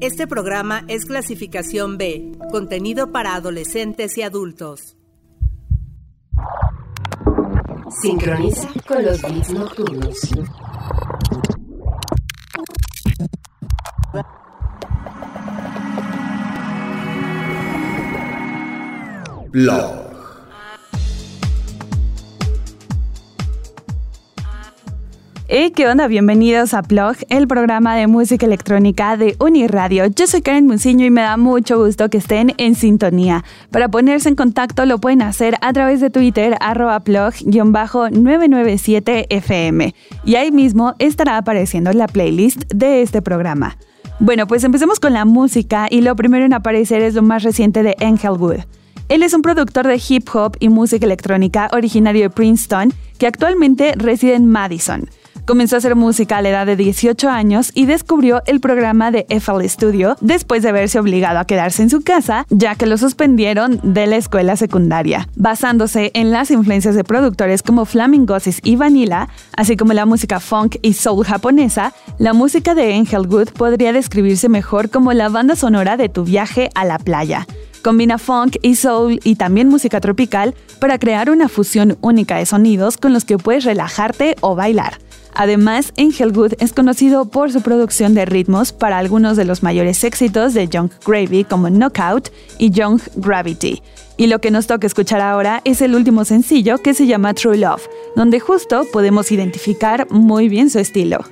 Este programa es clasificación B, contenido para adolescentes y adultos. Sincroniza con los beats nocturnos. Blog. Hey, ¿qué onda? Bienvenidos a Plug, el programa de música electrónica de Uniradio. Yo soy Karen Munciño y me da mucho gusto que estén en sintonía. Para ponerse en contacto lo pueden hacer a través de Twitter, arroba plug-997fm. Y ahí mismo estará apareciendo la playlist de este programa. Bueno, pues empecemos con la música y lo primero en aparecer es lo más reciente de Angel Wood. Él es un productor de hip hop y música electrónica originario de Princeton que actualmente reside en Madison. Comenzó a hacer música a la edad de 18 años y descubrió el programa de FL Studio después de verse obligado a quedarse en su casa, ya que lo suspendieron de la escuela secundaria. Basándose en las influencias de productores como Flamingosis y Vanilla, así como la música funk y soul japonesa, la música de Angel Wood podría describirse mejor como la banda sonora de tu viaje a la playa. Combina funk y soul y también música tropical para crear una fusión única de sonidos con los que puedes relajarte o bailar. Además, Wood es conocido por su producción de ritmos para algunos de los mayores éxitos de Young Gravy como Knockout y Young Gravity. Y lo que nos toca escuchar ahora es el último sencillo que se llama True Love, donde justo podemos identificar muy bien su estilo.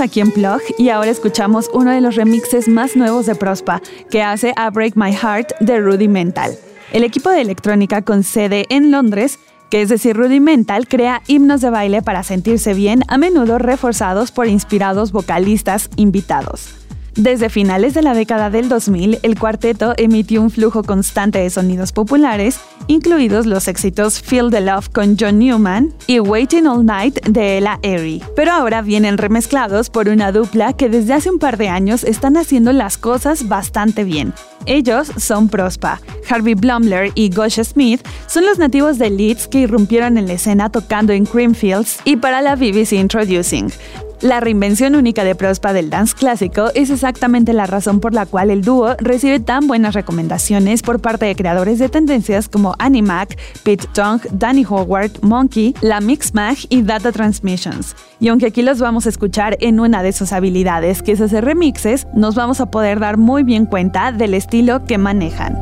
Aquí en Plug y ahora escuchamos uno de los remixes más nuevos de Prospa, que hace A Break My Heart de Rudimental. El equipo de electrónica con sede en Londres, que es decir Rudimental, crea himnos de baile para sentirse bien, a menudo reforzados por inspirados vocalistas invitados. Desde finales de la década del 2000, el cuarteto emitió un flujo constante de sonidos populares, incluidos los éxitos Feel the Love con John Newman y Waiting All Night de Ella Airy. Pero ahora vienen remezclados por una dupla que desde hace un par de años están haciendo las cosas bastante bien. Ellos son Prospa. Harvey Blumler y Gosh Smith son los nativos de Leeds que irrumpieron en la escena tocando en Creamfields y para la BBC Introducing. La reinvención única de Prospa del dance clásico es exactamente la razón por la cual el dúo recibe tan buenas recomendaciones por parte de creadores de tendencias como Animac, Pete Tong, Danny Howard, Monkey, La Mixmag y Data Transmissions. Y aunque aquí los vamos a escuchar en una de sus habilidades, que es hacer remixes, nos vamos a poder dar muy bien cuenta del estilo que manejan.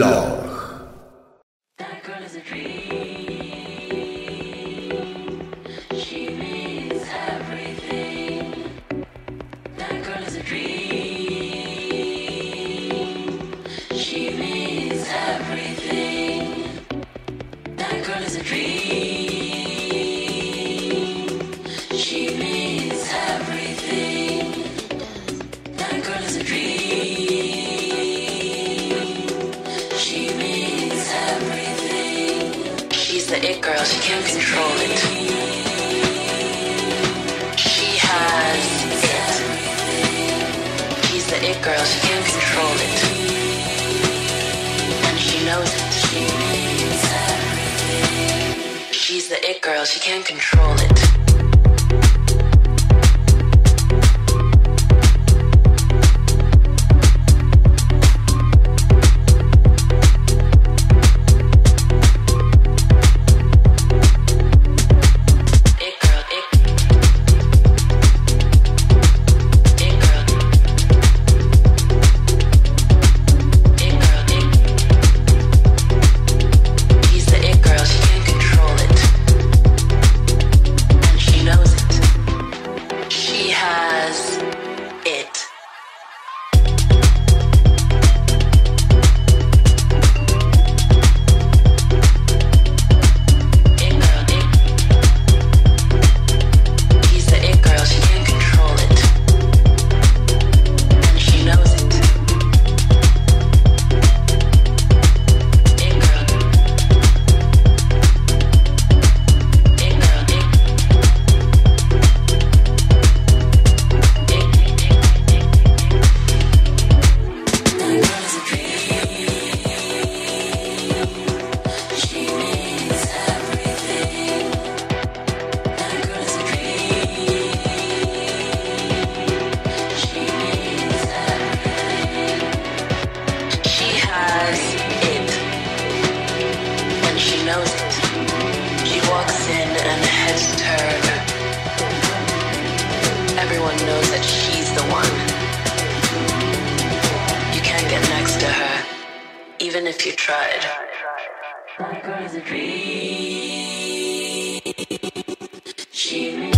Law. the it girl. She can't control it. She has it. He's the it girl. She can't control it. And she knows it. She's the it girl. She can't control it. if you tried. Girl is a dream. She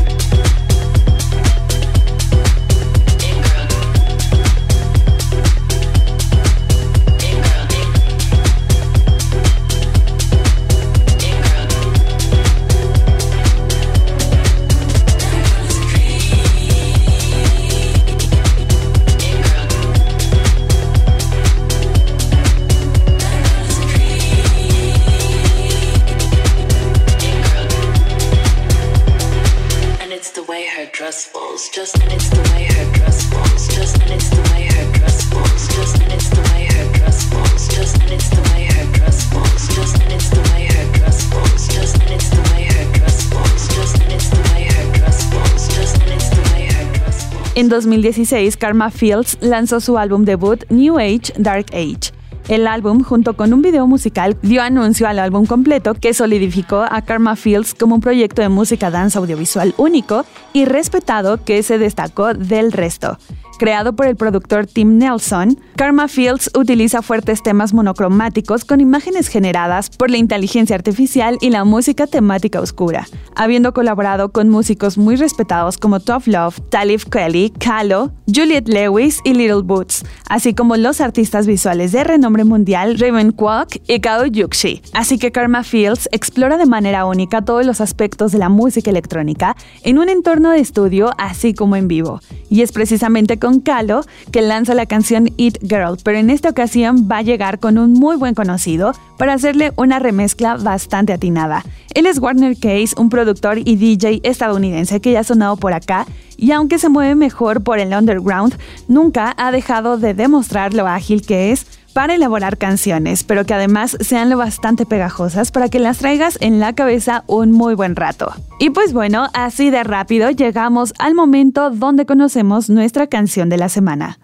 2016, Karma Fields lanzó su álbum debut New Age, Dark Age. El álbum, junto con un video musical, dio anuncio al álbum completo que solidificó a Karma Fields como un proyecto de música dance audiovisual único y respetado que se destacó del resto creado por el productor Tim Nelson, Karma Fields utiliza fuertes temas monocromáticos con imágenes generadas por la inteligencia artificial y la música temática oscura, habiendo colaborado con músicos muy respetados como Tough Love, Talib Kelly, Kalo, Juliet Lewis y Little Boots, así como los artistas visuales de renombre mundial Raven Kwok y Kao Yukshi. Así que Karma Fields explora de manera única todos los aspectos de la música electrónica en un entorno de estudio así como en vivo. Y es precisamente con Calo, que lanza la canción Eat Girl, pero en esta ocasión va a llegar con un muy buen conocido para hacerle una remezcla bastante atinada. Él es Warner Case, un productor y DJ estadounidense que ya ha sonado por acá y aunque se mueve mejor por el underground, nunca ha dejado de demostrar lo ágil que es para elaborar canciones, pero que además sean lo bastante pegajosas para que las traigas en la cabeza un muy buen rato. Y pues bueno, así de rápido llegamos al momento donde conocemos nuestra canción de la semana.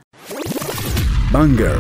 Banger.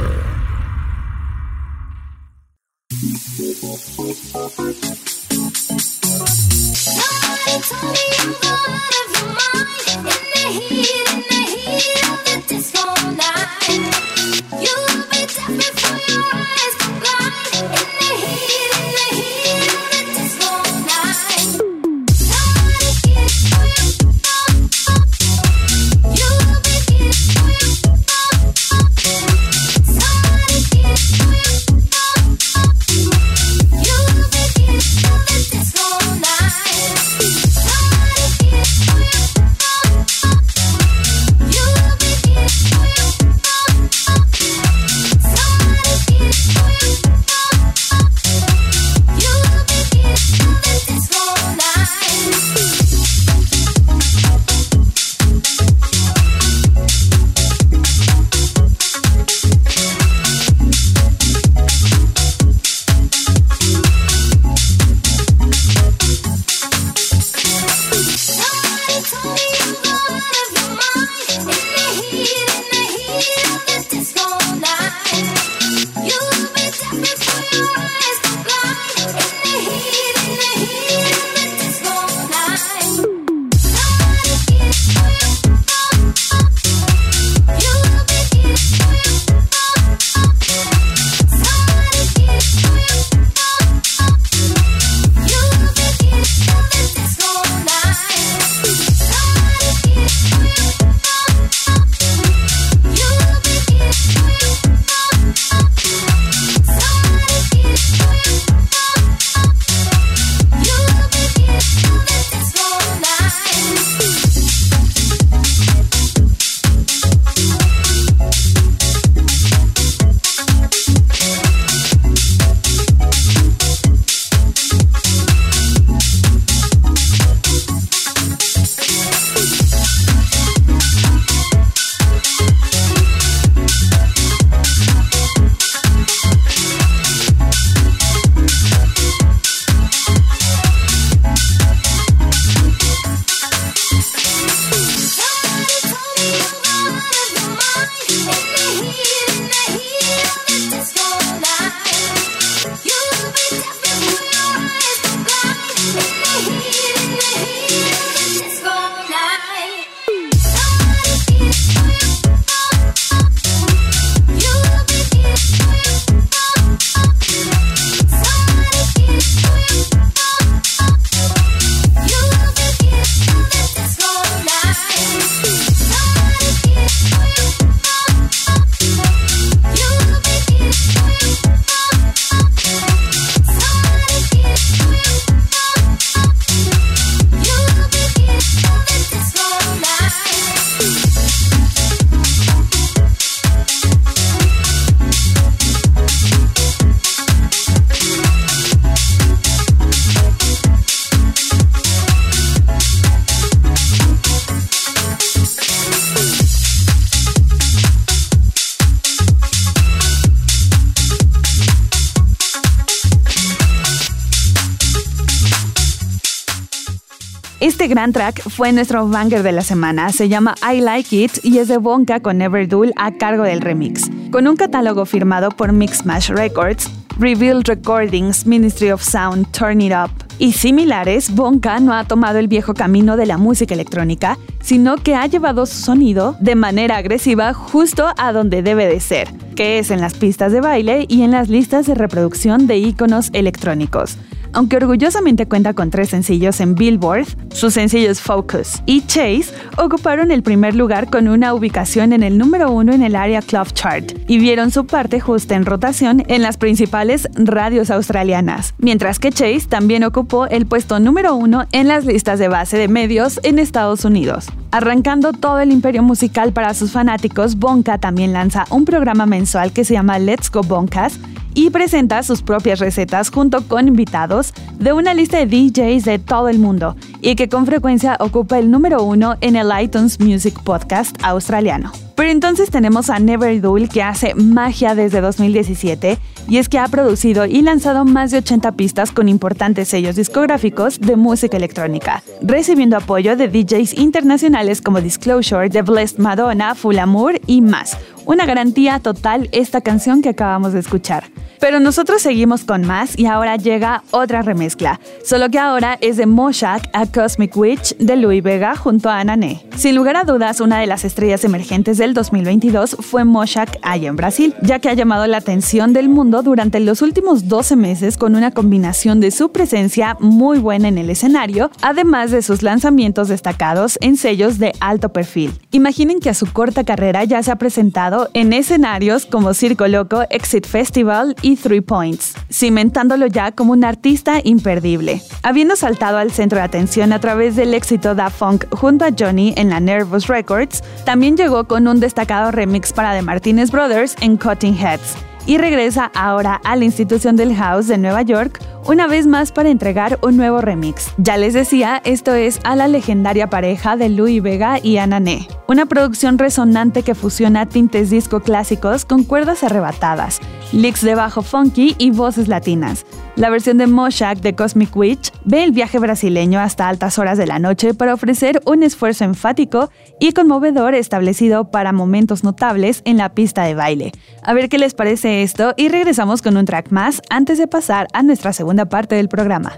Este gran track fue nuestro banger de la semana, se llama I Like It y es de Bonka con Everdull a cargo del remix. Con un catálogo firmado por Mixmash Records, Revealed Recordings, Ministry of Sound, Turn It Up y similares, Bonka no ha tomado el viejo camino de la música electrónica, sino que ha llevado su sonido de manera agresiva justo a donde debe de ser, que es en las pistas de baile y en las listas de reproducción de iconos electrónicos. Aunque orgullosamente cuenta con tres sencillos en Billboard, sus sencillos Focus y Chase ocuparon el primer lugar con una ubicación en el número uno en el área Club Chart y vieron su parte justa en rotación en las principales radios australianas, mientras que Chase también ocupó el puesto número uno en las listas de base de medios en Estados Unidos. Arrancando todo el imperio musical para sus fanáticos, Bonka también lanza un programa mensual que se llama Let's Go Bonkas y presenta sus propias recetas junto con invitados de una lista de DJs de todo el mundo y que con frecuencia ocupa el número uno en el iTunes Music Podcast australiano. Pero entonces tenemos a Never Dull que hace magia desde 2017 y es que ha producido y lanzado más de 80 pistas con importantes sellos discográficos de música electrónica, recibiendo apoyo de DJs internacionales como Disclosure, The Blessed Madonna, Full Amour y más. Una garantía total esta canción que acabamos de escuchar. Pero nosotros seguimos con más y ahora llega otra remezcla, solo que ahora es de Moshak a Cosmic Witch de Louis Vega junto a Anané. Sin lugar a dudas, una de las estrellas emergentes del 2022 fue Moshak allá en Brasil, ya que ha llamado la atención del mundo durante los últimos 12 meses con una combinación de su presencia muy buena en el escenario, además de sus lanzamientos destacados en sellos de alto perfil. Imaginen que a su corta carrera ya se ha presentado en escenarios como Circo Loco, Exit Festival y Three Points, cimentándolo ya como un artista imperdible. Habiendo saltado al centro de atención a través del éxito Da Funk junto a Johnny en la Nervous Records, también llegó con un destacado remix para The Martinez Brothers en Cutting Heads y regresa ahora a la institución del house de Nueva York una vez más para entregar un nuevo remix. Ya les decía, esto es a la legendaria pareja de Louis Vega y Anané, una producción resonante que fusiona tintes disco clásicos con cuerdas arrebatadas, licks de bajo funky y voces latinas. La versión de Moshak de Cosmic Witch ve el viaje brasileño hasta altas horas de la noche para ofrecer un esfuerzo enfático y conmovedor establecido para momentos notables en la pista de baile. A ver qué les parece esto y regresamos con un track más antes de pasar a nuestra segunda parte del programa.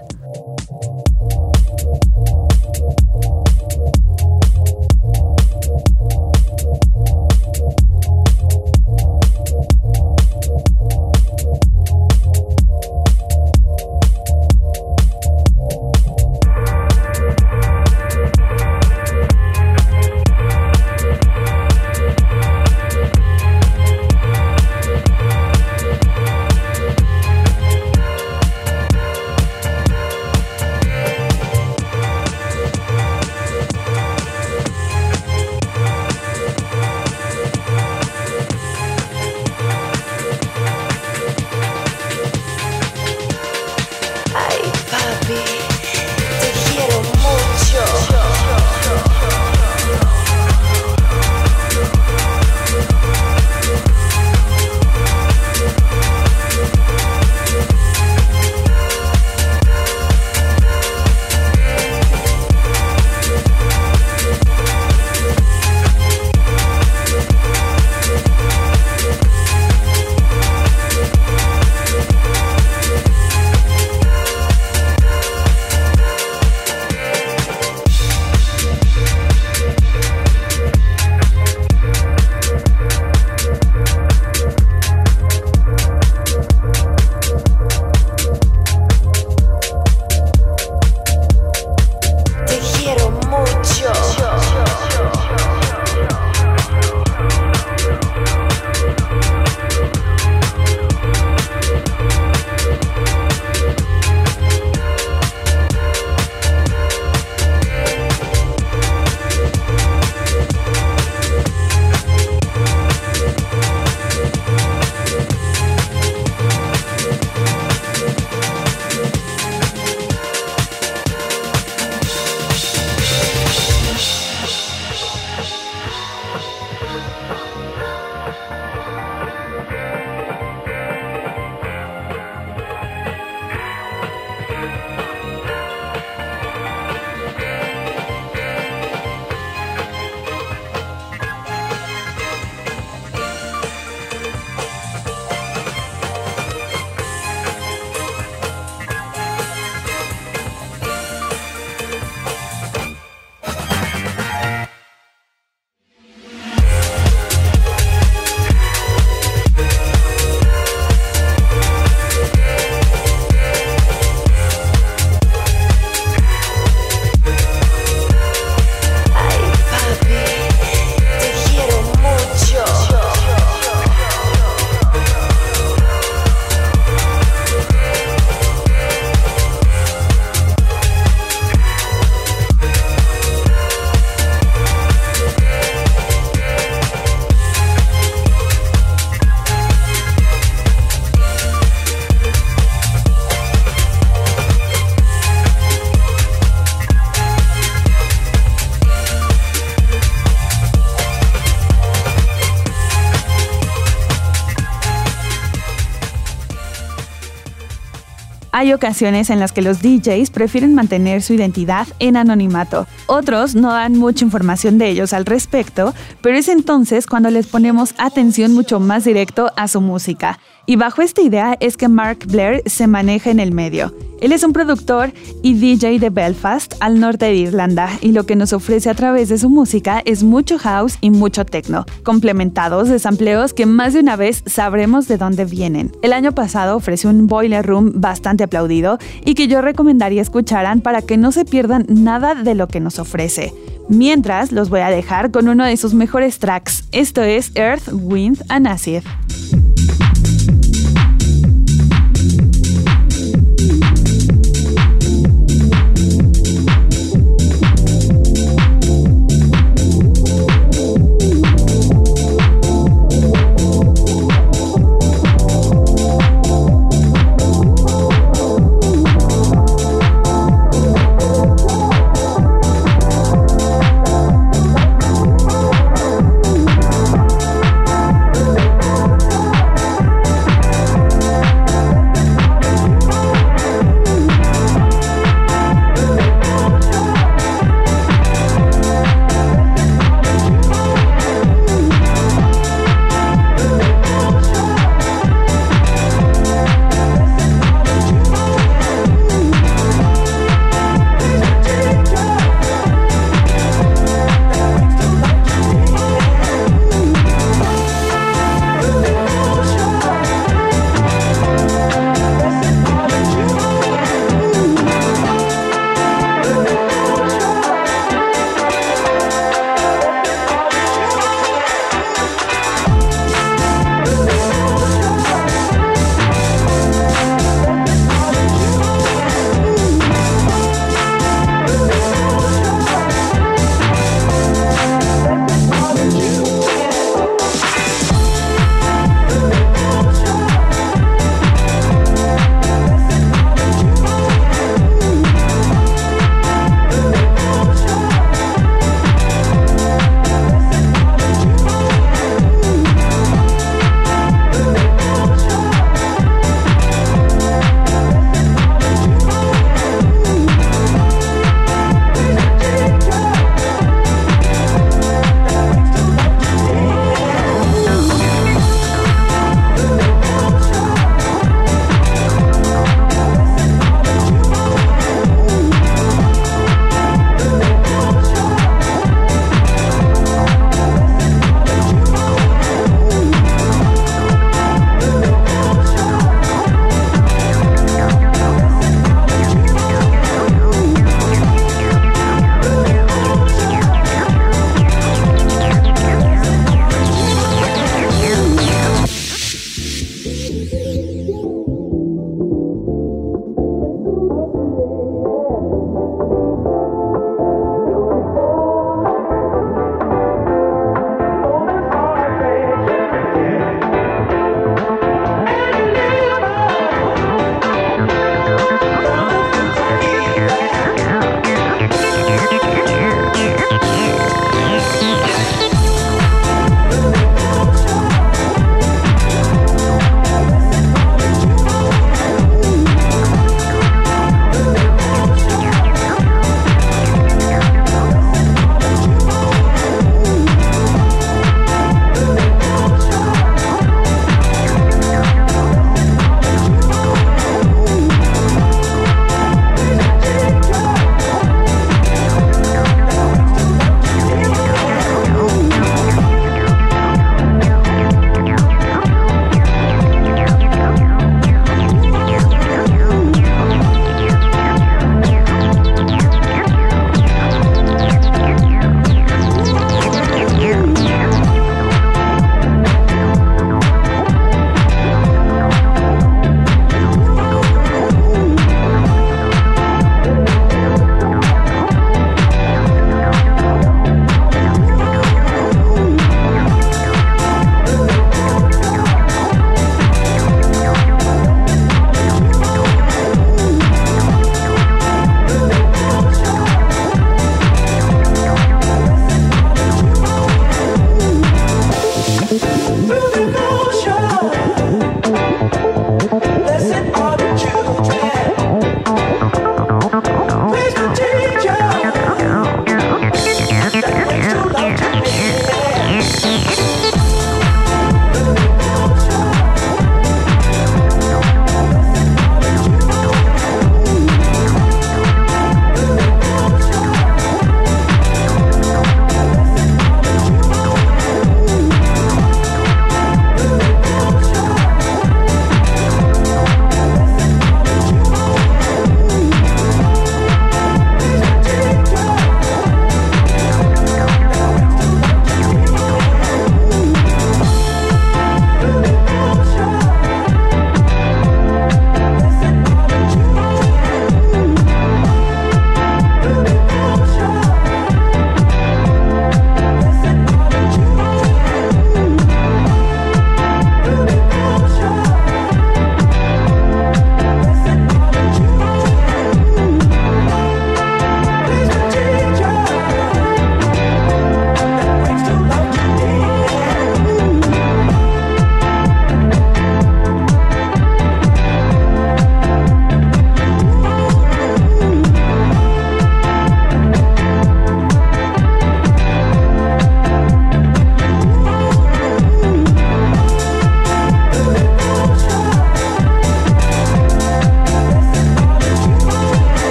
Hay ocasiones en las que los DJs prefieren mantener su identidad en anonimato. Otros no dan mucha información de ellos al respecto, pero es entonces cuando les ponemos atención mucho más directo a su música. Y bajo esta idea es que Mark Blair se maneja en el medio. Él es un productor y DJ de Belfast, al norte de Irlanda, y lo que nos ofrece a través de su música es mucho house y mucho techno, complementados de sampleos que más de una vez sabremos de dónde vienen. El año pasado ofreció un boiler room bastante aplaudido y que yo recomendaría escucharan para que no se pierdan nada de lo que nos ofrece. Mientras, los voy a dejar con uno de sus mejores tracks. Esto es Earth, Wind and Acid.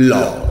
Blog.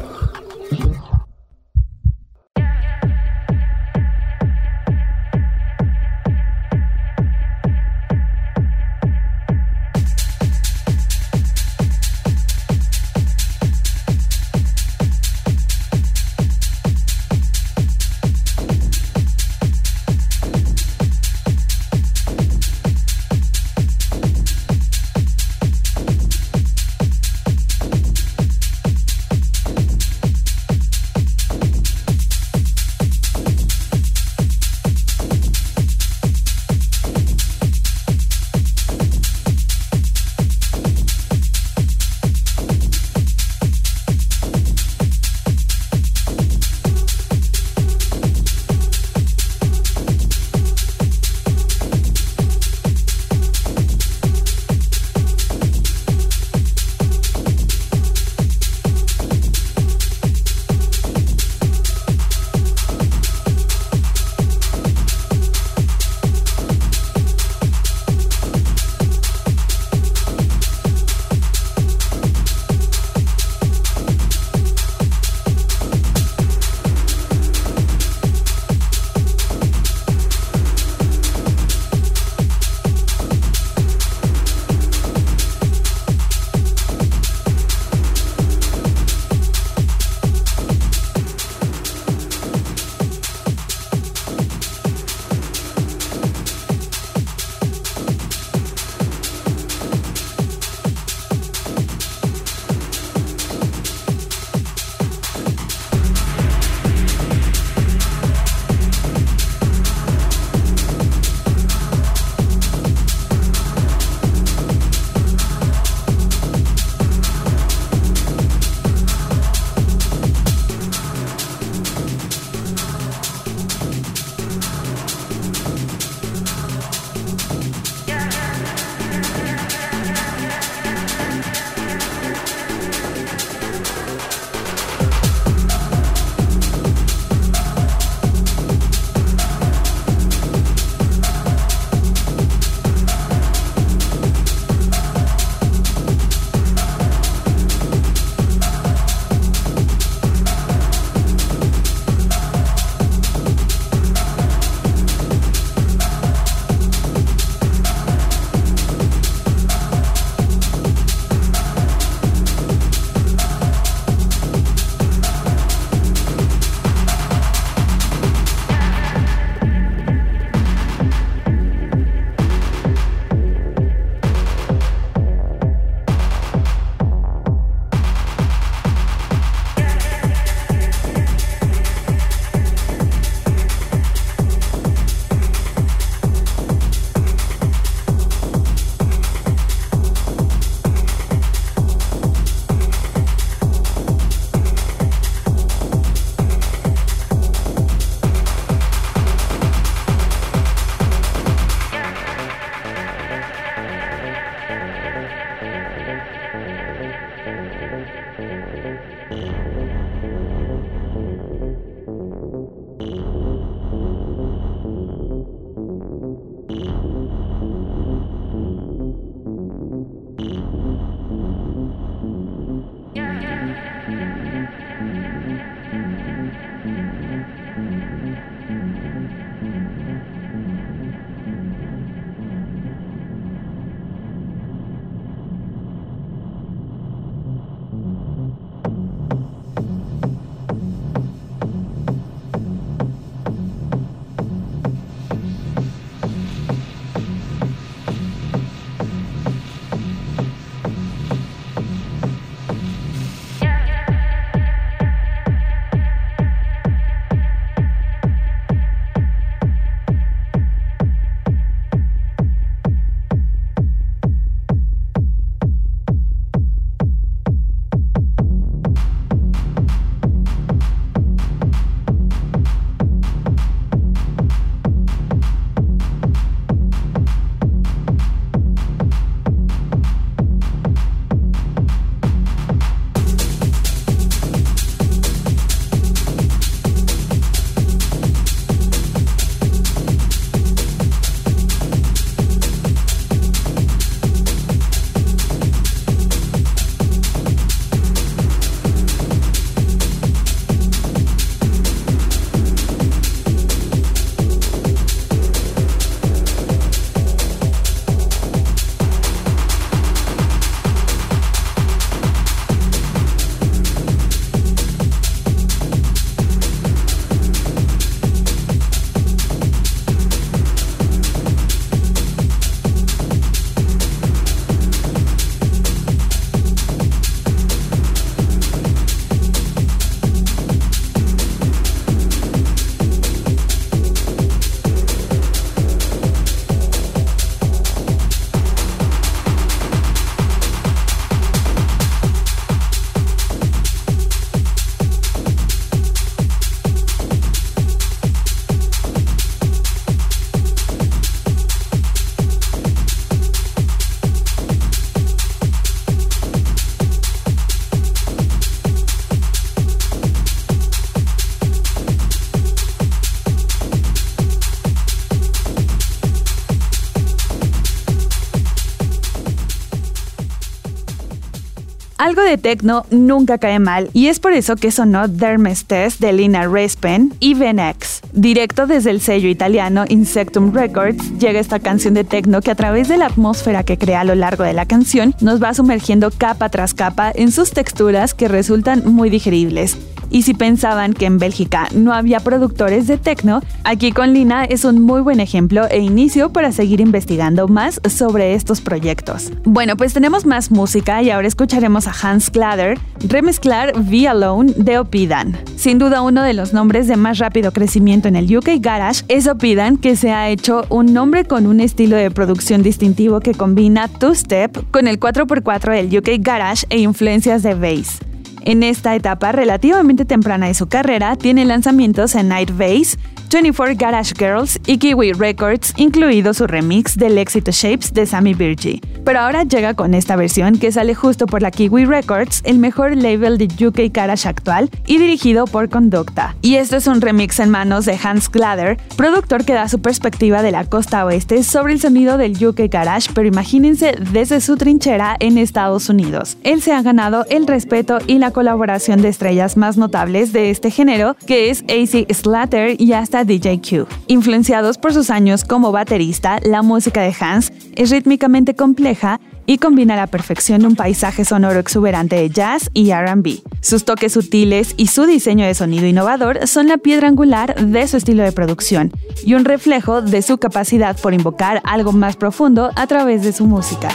Algo de techno nunca cae mal y es por eso que sonó Dermes Test de Lina Respen y Venex. Directo desde el sello italiano Insectum Records llega esta canción de techno que a través de la atmósfera que crea a lo largo de la canción nos va sumergiendo capa tras capa en sus texturas que resultan muy digeribles. Y si pensaban que en Bélgica no había productores de techno, aquí con Lina es un muy buen ejemplo e inicio para seguir investigando más sobre estos proyectos. Bueno, pues tenemos más música y ahora escucharemos a Hans Klader remezclar Be Alone de Opidan. Sin duda uno de los nombres de más rápido crecimiento en el UK Garage es Opidan, que se ha hecho un nombre con un estilo de producción distintivo que combina two-step con el 4x4 del UK Garage e influencias de bass. En esta etapa relativamente temprana de su carrera, tiene lanzamientos en Night Base, 24 Garage Girls y Kiwi Records, incluido su remix del éxito Shapes de Sammy Virgie. Pero ahora llega con esta versión que sale justo por la Kiwi Records, el mejor label de UK Garage actual y dirigido por Conducta. Y esto es un remix en manos de Hans Glader, productor que da su perspectiva de la costa oeste sobre el sonido del UK Garage, pero imagínense desde su trinchera en Estados Unidos. Él se ha ganado el respeto y la colaboración de estrellas más notables de este género, que es AC Slater y hasta DJ Q. Influenciados por sus años como baterista, la música de Hans es rítmicamente compleja y combina a la perfección un paisaje sonoro exuberante de jazz y RB. Sus toques sutiles y su diseño de sonido innovador son la piedra angular de su estilo de producción y un reflejo de su capacidad por invocar algo más profundo a través de su música.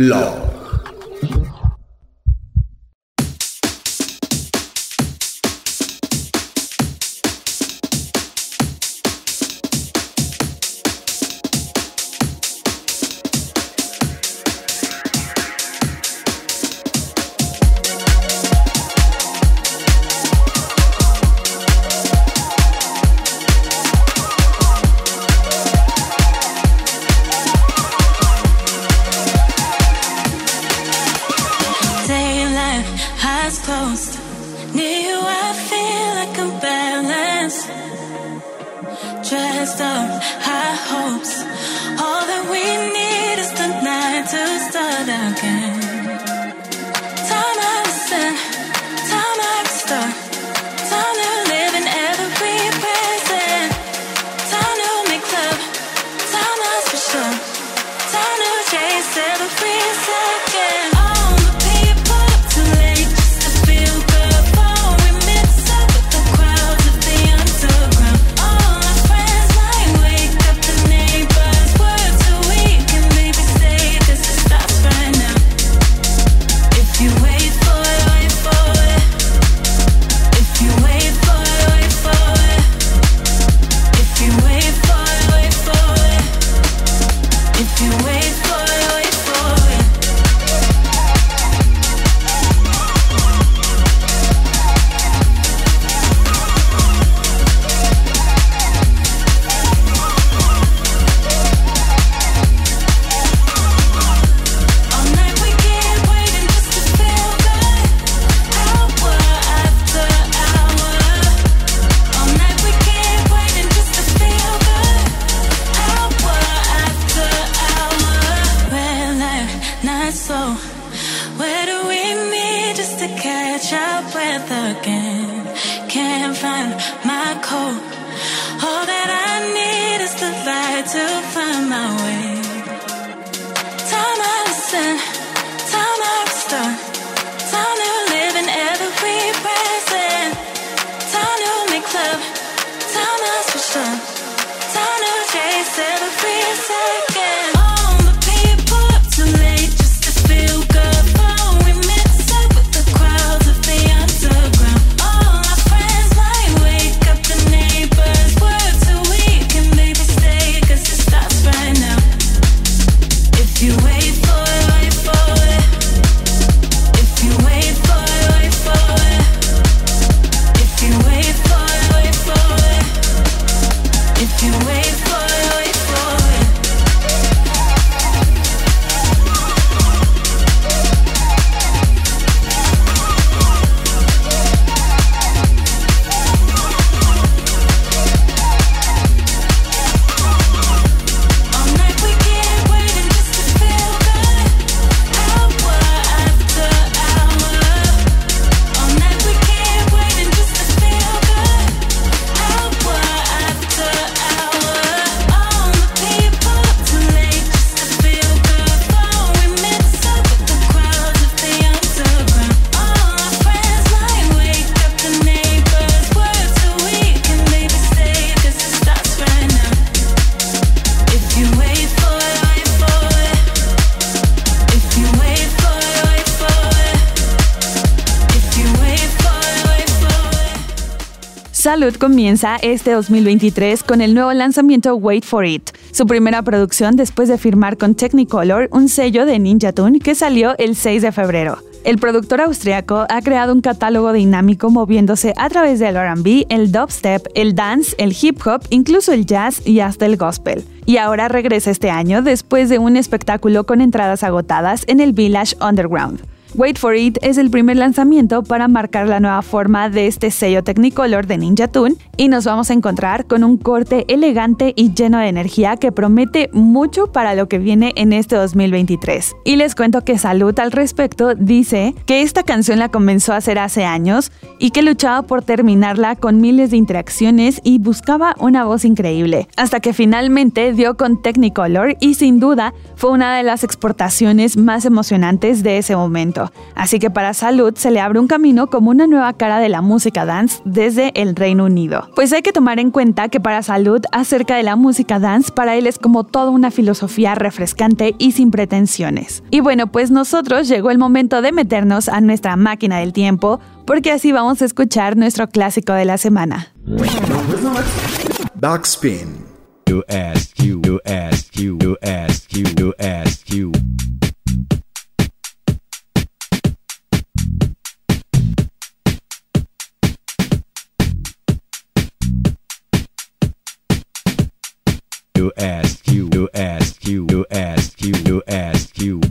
Blog. Comienza este 2023 con el nuevo lanzamiento Wait for It, su primera producción después de firmar con Technicolor un sello de Ninja Tune que salió el 6 de febrero. El productor austriaco ha creado un catálogo dinámico moviéndose a través del RB, el dubstep, el dance, el hip hop, incluso el jazz y hasta el gospel. Y ahora regresa este año después de un espectáculo con entradas agotadas en el Village Underground. Wait for It es el primer lanzamiento para marcar la nueva forma de este sello Technicolor de Ninja Tune y nos vamos a encontrar con un corte elegante y lleno de energía que promete mucho para lo que viene en este 2023. Y les cuento que Salud al respecto dice que esta canción la comenzó a hacer hace años y que luchaba por terminarla con miles de interacciones y buscaba una voz increíble, hasta que finalmente dio con Technicolor y sin duda fue una de las exportaciones más emocionantes de ese momento. Éxito. Así que para Salud se le abre un camino como una nueva cara de la música dance desde el Reino Unido. Pues hay que tomar en cuenta que para Salud acerca de la música dance para él es como toda una filosofía refrescante y sin pretensiones. Y bueno, pues nosotros llegó el momento de meternos a nuestra máquina del tiempo porque así vamos a escuchar nuestro clásico de la semana. Backspin. you ask you you ask you you ask you you ask you.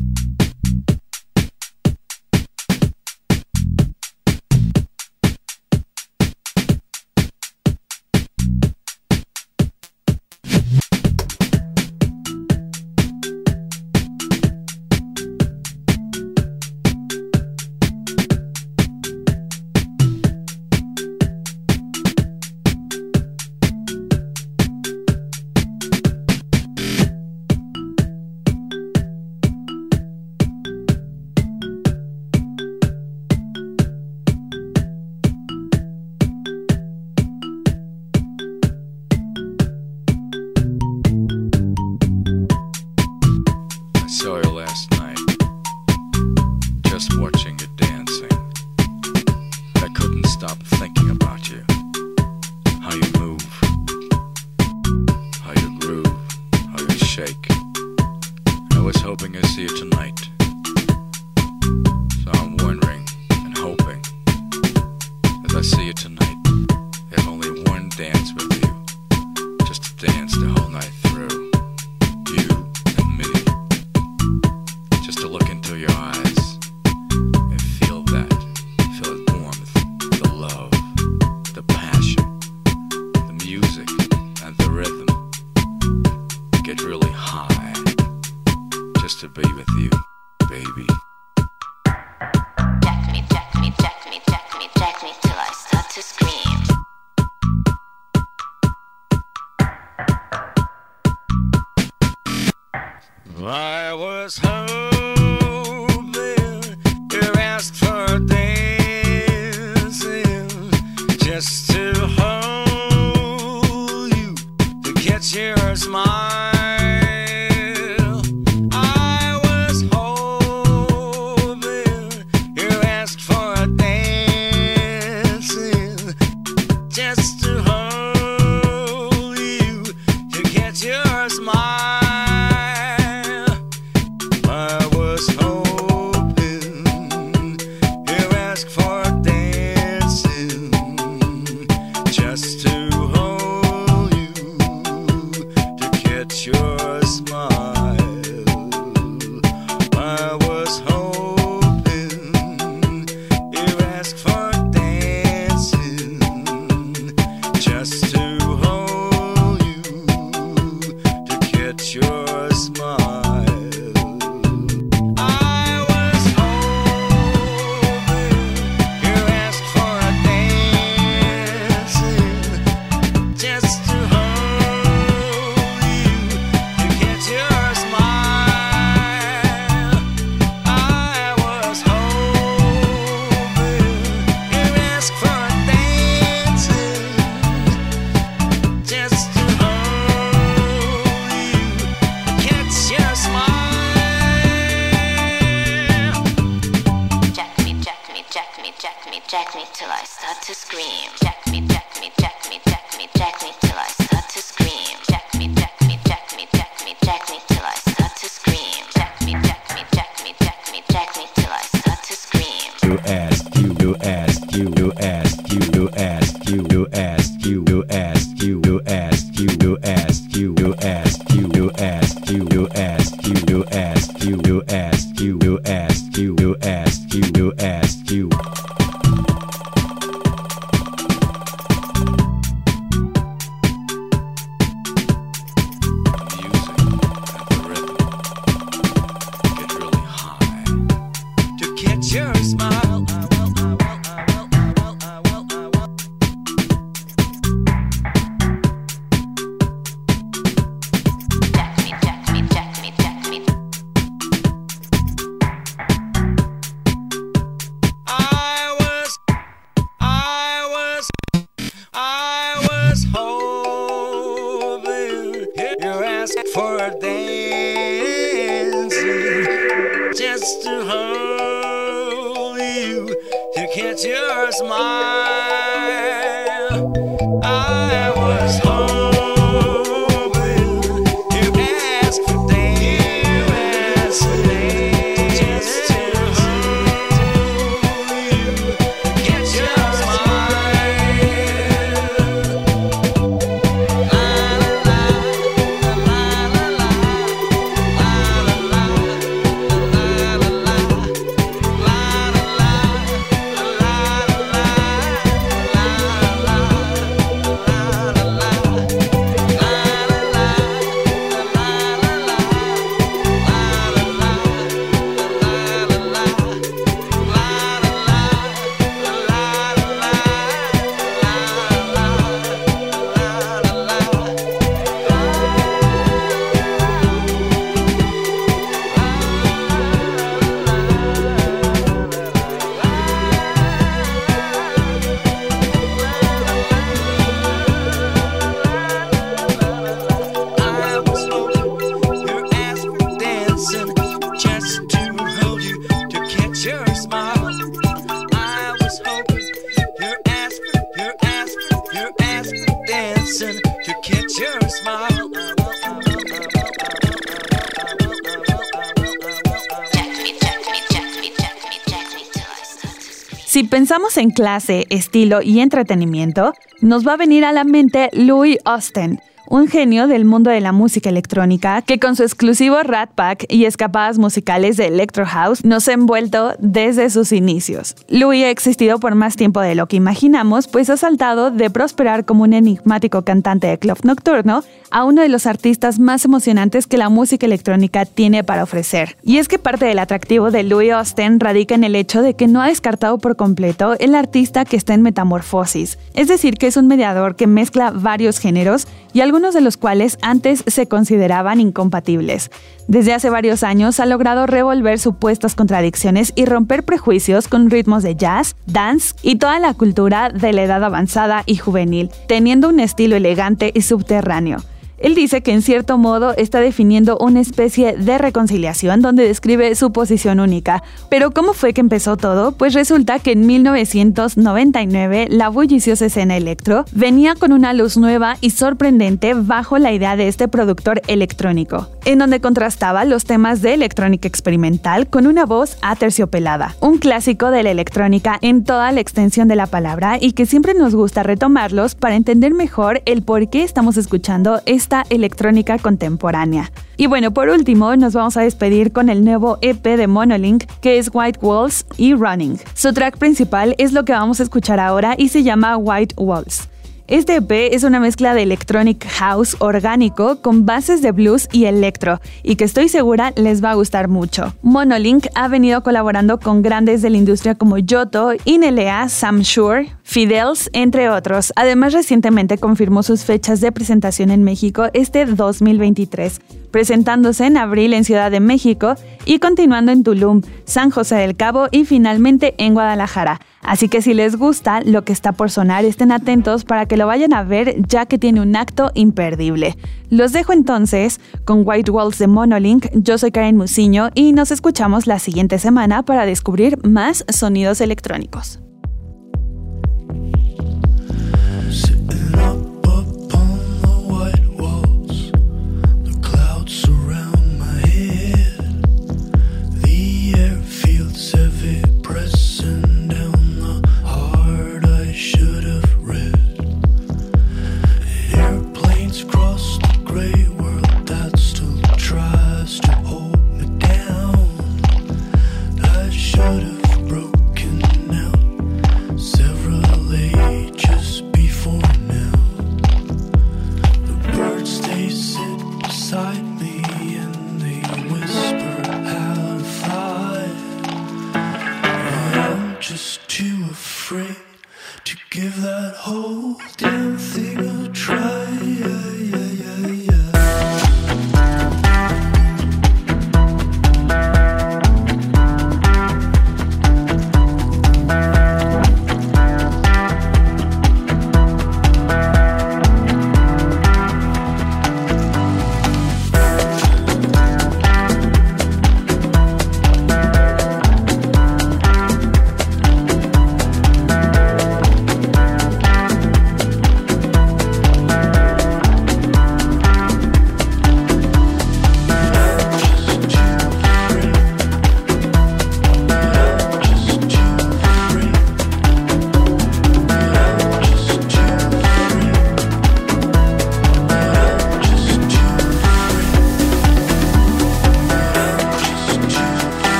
En clase, estilo y entretenimiento, nos va a venir a la mente Louis Austin, un genio del mundo de la música electrónica que con su exclusivo Rat Pack y escapadas musicales de Electro House nos ha envuelto desde sus inicios. Louis ha existido por más tiempo de lo que imaginamos, pues ha saltado de prosperar como un enigmático cantante de club nocturno a uno de los artistas más emocionantes que la música electrónica tiene para ofrecer. Y es que parte del atractivo de Louis Austin radica en el hecho de que no ha descartado por completo el artista que está en metamorfosis, es decir, que es un mediador que mezcla varios géneros y algunos de los cuales antes se consideraban incompatibles. Desde hace varios años ha logrado revolver supuestas contradicciones y romper prejuicios con ritmos de jazz, dance y toda la cultura de la edad avanzada y juvenil, teniendo un estilo elegante y subterráneo. Él dice que en cierto modo está definiendo una especie de reconciliación donde describe su posición única. Pero ¿cómo fue que empezó todo? Pues resulta que en 1999 la bulliciosa escena electro venía con una luz nueva y sorprendente bajo la idea de este productor electrónico, en donde contrastaba los temas de electrónica experimental con una voz aterciopelada, un clásico de la electrónica en toda la extensión de la palabra y que siempre nos gusta retomarlos para entender mejor el por qué estamos escuchando electrónica contemporánea. Y bueno, por último, nos vamos a despedir con el nuevo EP de Monolink, que es White Walls y Running. Su track principal es lo que vamos a escuchar ahora y se llama White Walls. Este EP es una mezcla de electronic house orgánico con bases de blues y electro, y que estoy segura les va a gustar mucho. Monolink ha venido colaborando con grandes de la industria como Yoto, Inelea, Sam Shure, Fidels, entre otros. Además, recientemente confirmó sus fechas de presentación en México este 2023, presentándose en abril en Ciudad de México y continuando en Tulum, San José del Cabo y finalmente en Guadalajara. Así que si les gusta lo que está por sonar, estén atentos para que lo vayan a ver ya que tiene un acto imperdible. Los dejo entonces con White Walls de Monolink, yo soy Karen Musiño y nos escuchamos la siguiente semana para descubrir más sonidos electrónicos.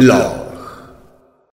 Love.